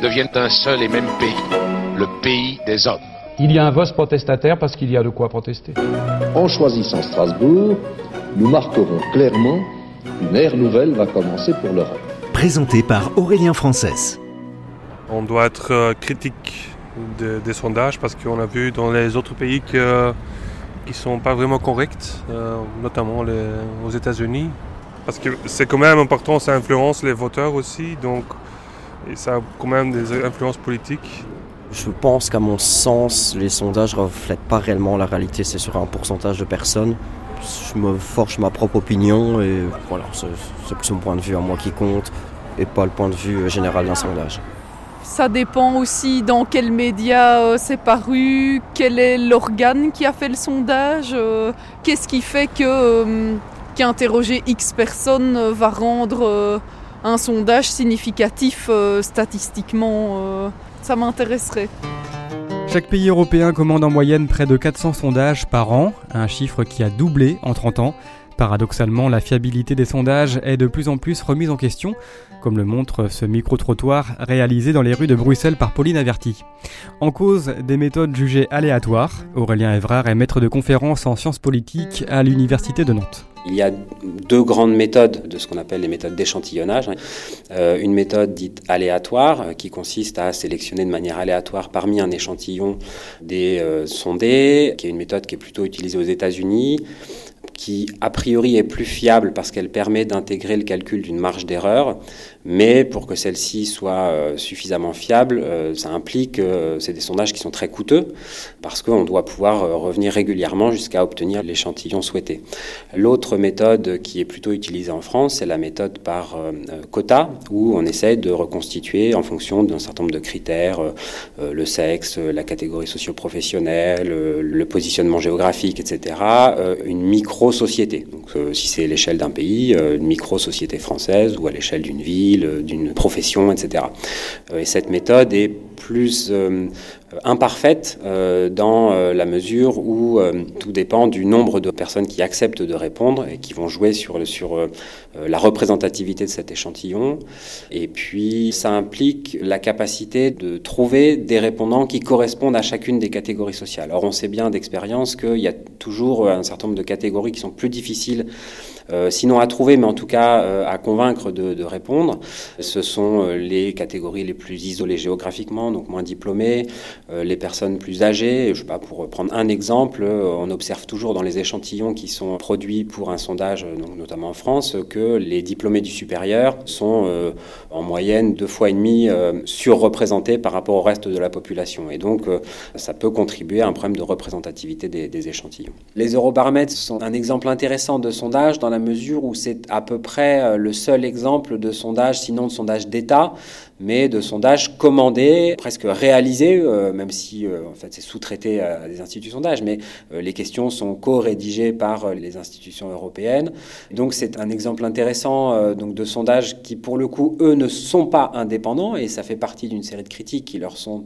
deviennent un seul et même pays, le pays des hommes. Il y a un vote protestataire parce qu'il y a de quoi protester. En choisissant Strasbourg, nous marquerons clairement qu'une ère nouvelle va commencer pour l'Europe. Présenté par Aurélien Frances. On doit être euh, critique de, des sondages parce qu'on a vu dans les autres pays que, qui ne sont pas vraiment corrects, euh, notamment les, aux États-Unis. Parce que c'est quand même important, ça influence les voteurs aussi, donc et ça a quand même des influences politiques. Je pense qu'à mon sens, les sondages ne reflètent pas réellement la réalité. C'est sur un pourcentage de personnes. Je me forge ma propre opinion et voilà, c'est plus mon point de vue à moi qui compte et pas le point de vue général d'un sondage. Ça dépend aussi dans quels médias euh, c'est paru, quel est l'organe qui a fait le sondage, euh, qu'est-ce qui fait que euh, qu'interroger X personnes euh, va rendre euh, un sondage significatif euh, statistiquement. ça m'intéresserait. Chaque pays européen commande en moyenne près de 400 sondages par an, un chiffre qui a doublé en 30 ans. Paradoxalement, la fiabilité des sondages est de plus en plus remise en question, comme le montre ce micro-trottoir réalisé dans les rues de Bruxelles par Pauline Averti. En cause des méthodes jugées aléatoires, Aurélien Evrard est maître de conférences en sciences politiques à l'Université de Nantes. Il y a deux grandes méthodes de ce qu'on appelle les méthodes d'échantillonnage. Euh, une méthode dite aléatoire euh, qui consiste à sélectionner de manière aléatoire parmi un échantillon des euh, sondés, qui est une méthode qui est plutôt utilisée aux États-Unis qui a priori est plus fiable parce qu'elle permet d'intégrer le calcul d'une marge d'erreur, mais pour que celle-ci soit euh, suffisamment fiable, euh, ça implique que euh, c'est des sondages qui sont très coûteux parce qu'on doit pouvoir euh, revenir régulièrement jusqu'à obtenir l'échantillon souhaité. L'autre méthode qui est plutôt utilisée en France, c'est la méthode par quota, où on essaie de reconstituer en fonction d'un certain nombre de critères, le sexe, la catégorie socio-professionnelle, le positionnement géographique, etc., une micro-société. Donc si c'est l'échelle d'un pays, une micro-société française ou à l'échelle d'une ville, d'une profession, etc. Et cette méthode est plus euh, imparfaite euh, dans euh, la mesure où tout dépend du nombre de personnes qui acceptent de répondre et qui vont jouer sur, sur la représentativité de cet échantillon. Et puis ça implique la capacité de trouver des répondants qui correspondent à chacune des catégories sociales. Or on sait bien d'expérience qu'il y a toujours un certain nombre de catégories qui sont plus difficiles euh, sinon à trouver, mais en tout cas euh, à convaincre de, de, répondre. Ce sont euh, les catégories les plus isolées géographiquement, donc moins diplômées, les personnes plus âgées. Je sais pas, pour prendre un exemple, on observe toujours dans les échantillons qui sont produits pour un sondage, donc notamment en France, que les diplômés du supérieur sont en moyenne deux fois et demi surreprésentés par rapport au reste de la population. Et donc, ça peut contribuer à un problème de représentativité des échantillons. Les eurobaromètres sont un exemple intéressant de sondage dans la mesure où c'est à peu près le seul exemple de sondage, sinon de sondage d'État, mais de sondage commandé, presque réalisé, euh, même si euh, en fait c'est sous-traité à des instituts de sondage, mais euh, les questions sont co-rédigées par les institutions européennes. Donc c'est un exemple intéressant donc de sondage qui pour le coup eux ne sont pas indépendants et ça fait partie d'une série de critiques qui leur sont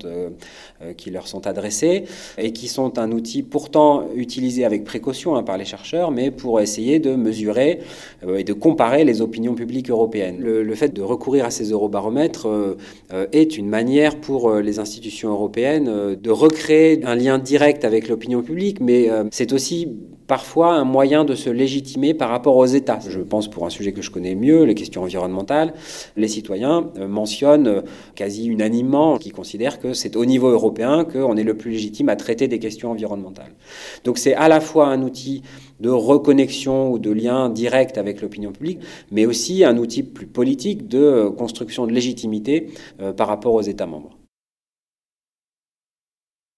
qui leur sont adressées et qui sont un outil pourtant utilisé avec précaution hein, par les chercheurs, mais pour essayer de mesurer et de comparer les opinions publiques européennes. Le fait de recourir à ces eurobaromètres est une manière pour les institutions européennes de recréer un lien direct avec l'opinion publique, mais c'est aussi parfois un moyen de se légitimer par rapport aux États. Je pense pour un sujet que je connais mieux, les questions environnementales, les citoyens mentionnent quasi unanimement qu'ils considèrent que c'est au niveau européen qu'on est le plus légitime à traiter des questions environnementales. Donc c'est à la fois un outil de reconnexion ou de lien direct avec l'opinion publique, mais aussi un outil plus politique de construction de légitimité par rapport aux États membres.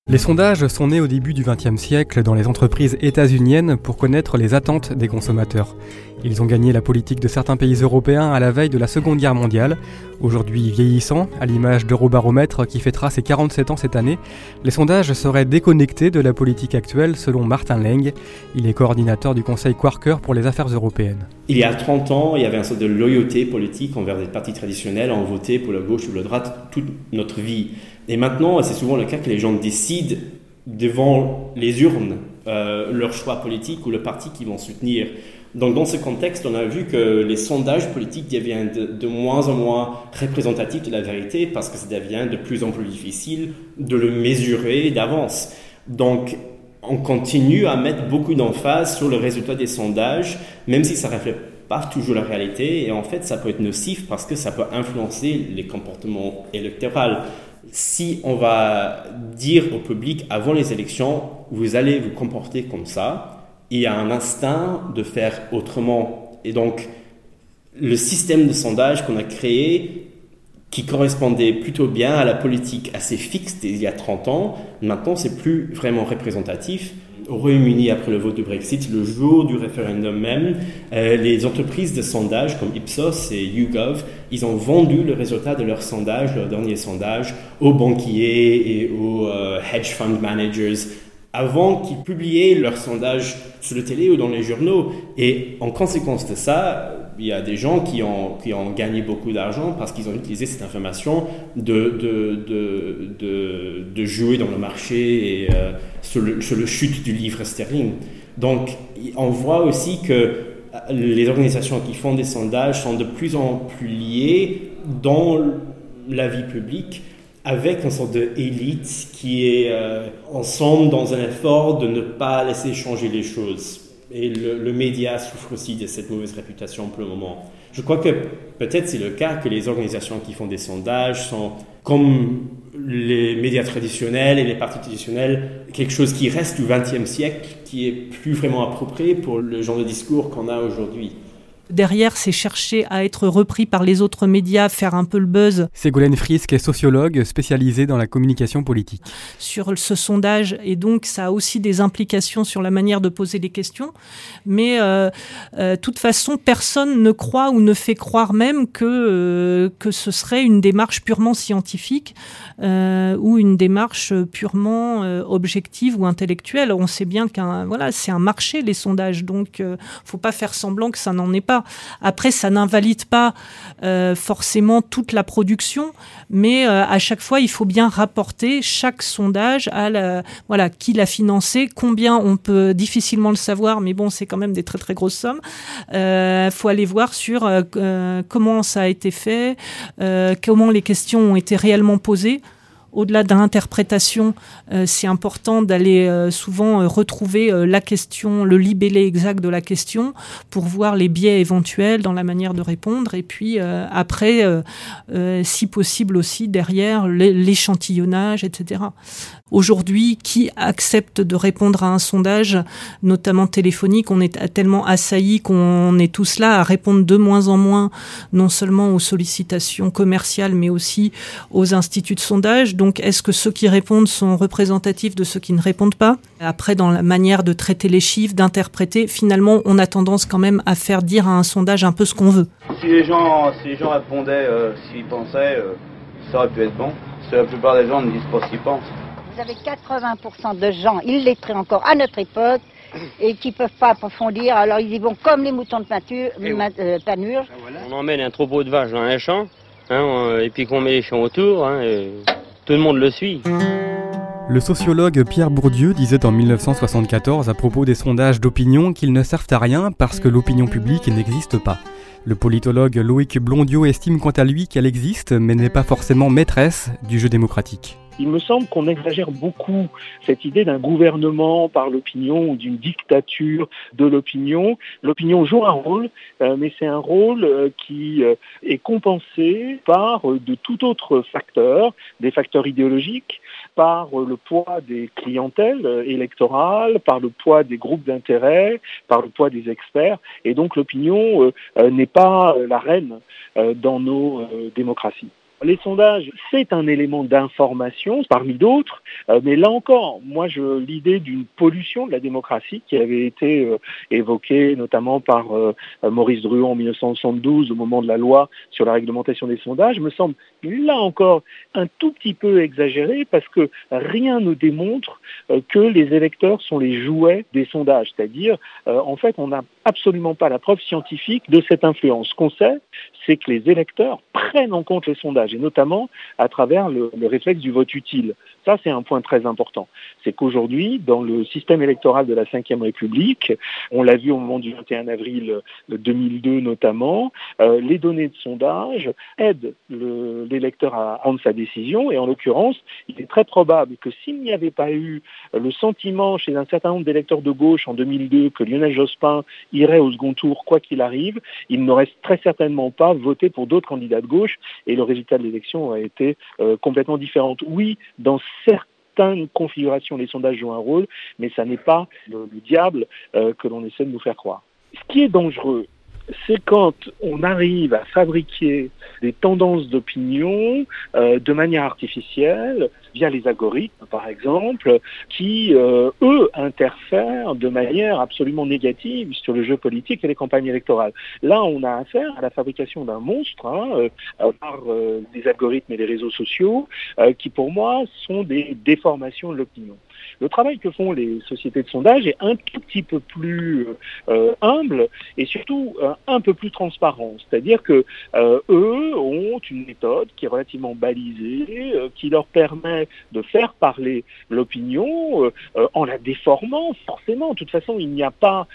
Les sondages sont nés au début du XXe siècle dans les entreprises états-uniennes pour connaître les attentes des consommateurs. Ils ont gagné la politique de certains pays européens à la veille de la Seconde Guerre mondiale. Aujourd'hui vieillissant, à l'image d'Eurobaromètre qui fêtera ses 47 ans cette année, les sondages seraient déconnectés de la politique actuelle selon Martin Leng. Il est coordinateur du Conseil Quarker pour les affaires européennes. Il y a 30 ans, il y avait une sorte de loyauté politique envers des partis traditionnels. On votait pour la gauche ou la droite toute notre vie. Et maintenant, c'est souvent le cas que les gens décident devant les urnes euh, leur choix politique ou le parti qu'ils vont soutenir. Donc dans ce contexte, on a vu que les sondages politiques deviennent de, moins en moins représentatifs de la vérité parce que ça devient de plus en plus difficile de le mesurer d'avance. Donc on continue à mettre beaucoup d'emphase sur le résultat des sondages, même si ça ne reflète pas toujours la réalité. Et en fait, ça peut être nocif parce que ça peut influencer les comportements électoraux si on va dire au public avant les élections, vous allez vous comporter comme ça, il y a un instinct de faire autrement. Et donc, le système de sondage qu'on a créé, qui correspondait plutôt bien à la politique assez fixe d'il y a 30 ans, maintenant, c'est plus vraiment représentatif au Royaume-Uni après le vote du Brexit, le jour du référendum même, euh, les entreprises de sondage comme Ipsos et YouGov, ils ont vendu le résultat de leur sondage, leur dernier sondage, aux banquiers et aux euh, hedge fund managers avant qu'ils publiaient leur sondage sur le télé ou dans les journaux. Et en conséquence de ça, il y a des gens qui ont, qui ont gagné beaucoup d'argent parce qu'ils ont utilisé cette information de, de, de, de, jouer dans le marché et euh, sur, le, sur, le, chute du livre sterling. Donc, on voit aussi que les organisations qui font des sondages sont de plus en plus liées dans la vie publique avec une sorte d'élite qui est euh, ensemble dans un effort de ne pas laisser changer les choses. Et le, média souffre aussi de cette mauvaise réputation pour le moment. Je crois que peut-être c'est le cas que les organisations qui font des sondages sont comme les médias traditionnels et les partis traditionnels, quelque chose qui reste du XXe siècle, qui est plus vraiment approprié pour le genre de discours qu'on a aujourd'hui. Derrière, c'est chercher à être repris par les autres médias, faire un peu le buzz. Ségolène Frisk est sociologue spécialisée dans la communication politique. Sur ce sondage, et donc ça a aussi des implications sur la manière de poser les questions. Mais euh, euh, toute façon, personne ne croit ou ne fait croire même que, euh, que ce serait une démarche purement scientifique ou une démarche purement objective ou intellectuelle. On sait bien qu'un voilà, c'est un marché les sondages, donc faut pas faire semblant que ça n'en est pas. Après, ça n'invalide pas euh, forcément toute la production, mais euh, à chaque fois, il faut bien rapporter chaque sondage à la, voilà, qui l'a financé, combien on peut difficilement le savoir, mais bon, c'est quand même des très très grosses sommes. Il euh, faut aller voir sur comment ça a été fait, comment les questions ont été réellement posées au-delà de l'interprétation, euh, c'est important d'aller euh, souvent euh, retrouver la question, le libellé exact de la question pour voir les biais éventuels dans la manière de répondre. Et puis après, si possible aussi derrière l'échantillonnage, etc. Aujourd'hui, qui accepte de répondre à un sondage, notamment téléphonique? On est tellement assailli qu'on est tous là à répondre de moins en moins, non seulement aux sollicitations commerciales, mais aussi aux instituts de sondage. Donc, est-ce que ceux qui répondent sont représentatifs de ceux qui ne répondent pas? Après, dans la manière de traiter les chiffres, d'interpréter, finalement, on a tendance quand même à faire dire à un sondage un peu ce qu'on veut. Si les gens, si les gens répondaient euh, s'ils pensaient, euh, ça aurait pu être bon. Parce la plupart des gens ne disent pas ce qu'ils pensent vous avez 80% de gens illettrés encore à notre époque et qui ne peuvent pas approfondir. Alors ils y vont comme les moutons de peinture, euh, panurge. On emmène un troupeau de vaches dans un champ hein, et puis qu'on met les champs autour hein, et tout le monde le suit. Le sociologue Pierre Bourdieu disait en 1974 à propos des sondages d'opinion qu'ils ne servent à rien parce que l'opinion publique n'existe pas. Le politologue Loïc Blondiot estime quant à lui qu'elle existe mais n'est pas forcément maîtresse du jeu démocratique. Il me semble qu'on exagère beaucoup cette idée d'un gouvernement par l'opinion ou d'une dictature de l'opinion. L'opinion joue un rôle, euh, mais c'est un rôle euh, qui euh, est compensé par de tout autre facteur, des facteurs idéologiques, par le poids des clientèles électorales, par le poids des groupes d'intérêt, par le poids des experts. Et donc l'opinion n'est pas la reine dans nos démocraties. Les sondages, c'est un élément d'information parmi d'autres, euh, mais là encore, moi, je l'idée d'une pollution de la démocratie qui avait été euh, évoquée notamment par euh, Maurice Druon en 1972 au moment de la loi sur la réglementation des sondages me semble là encore un tout petit peu exagérée parce que rien ne démontre que les électeurs sont les jouets des sondages, c'est-à-dire en fait on n'a absolument pas la preuve scientifique de cette influence. Ce qu'on sait, c'est que les électeurs prennent en compte les sondages, et notamment à travers le, réflexe du vote utile. Ça, c'est un point très important. C'est qu'aujourd'hui, dans le système électoral de la Ve République, on l'a vu au moment du 21 avril 2002 notamment, euh, les données de sondage aident l'électeur à rendre sa décision, et en l'occurrence, il est très probable que s'il n'y avait pas eu le sentiment chez un certain nombre d'électeurs de gauche en 2002 que Lionel Jospin irait au second tour quoi qu'il arrive, il n'aurait très certainement pas voté pour d'autres candidats de gauche et le résultat de l'élection a été euh, complètement différent. Oui, dans certaines configurations, les sondages jouent un rôle, mais ça n'est pas le, diable euh, que l'on essaie de nous faire croire. Ce qui est dangereux, c'est quand on arrive à fabriquer des tendances d'opinion euh, de manière artificielle, via les algorithmes par exemple, qui, euh, eux, interfèrent de manière absolument négative sur le jeu politique et les campagnes électorales. Là, on a affaire à la fabrication d'un monstre hein, euh, par des algorithmes et des réseaux sociaux, qui pour moi sont des déformations de l'opinion. Le travail que font les sociétés de sondage est un tout petit peu plus euh, humble et surtout euh, un peu plus transparent. C'est-à-dire que euh, eux ont une méthode qui est relativement balisée, qui leur permet de faire parler l'opinion en la déformant forcément. De toute façon, il n'y a pas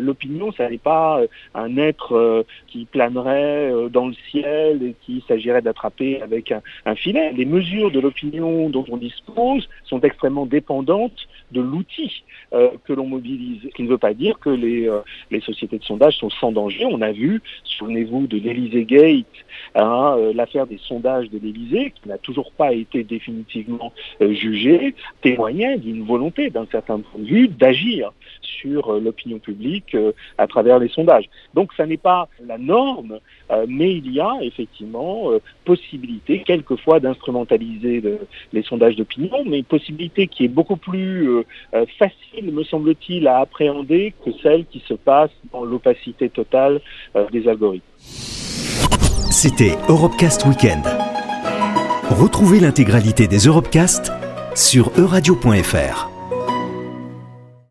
l'opinion, ça n'est pas un être qui planerait dans le ciel et qui s'agirait d'attraper avec un filet. Les mesures de l'opinion dont on dispose sont extrêmement dépendantes de l'outil euh, que l'on mobilise. Ce qui ne veut pas dire que les, euh, les sociétés de sondage sont sans danger. On a vu, souvenez-vous de l'Elysée Gate, hein, euh, l'affaire des sondages de l'Elysée, qui n'a toujours pas été définitivement jugée, témoignait d'une volonté, d'un certain point de vue, d'agir sur l'opinion publique à travers les sondages. Donc ça n'est pas la norme, mais il y a effectivement possibilité, quelquefois, d'instrumentaliser les sondages d'opinion, mais possibilité qui est beaucoup plus euh, euh, facile, me semble-t-il, à appréhender que celle qui se passe dans l'opacité totale euh, des algorithmes. C'était Europecast Weekend. Retrouvez l'intégralité des Europecast sur euradio.fr.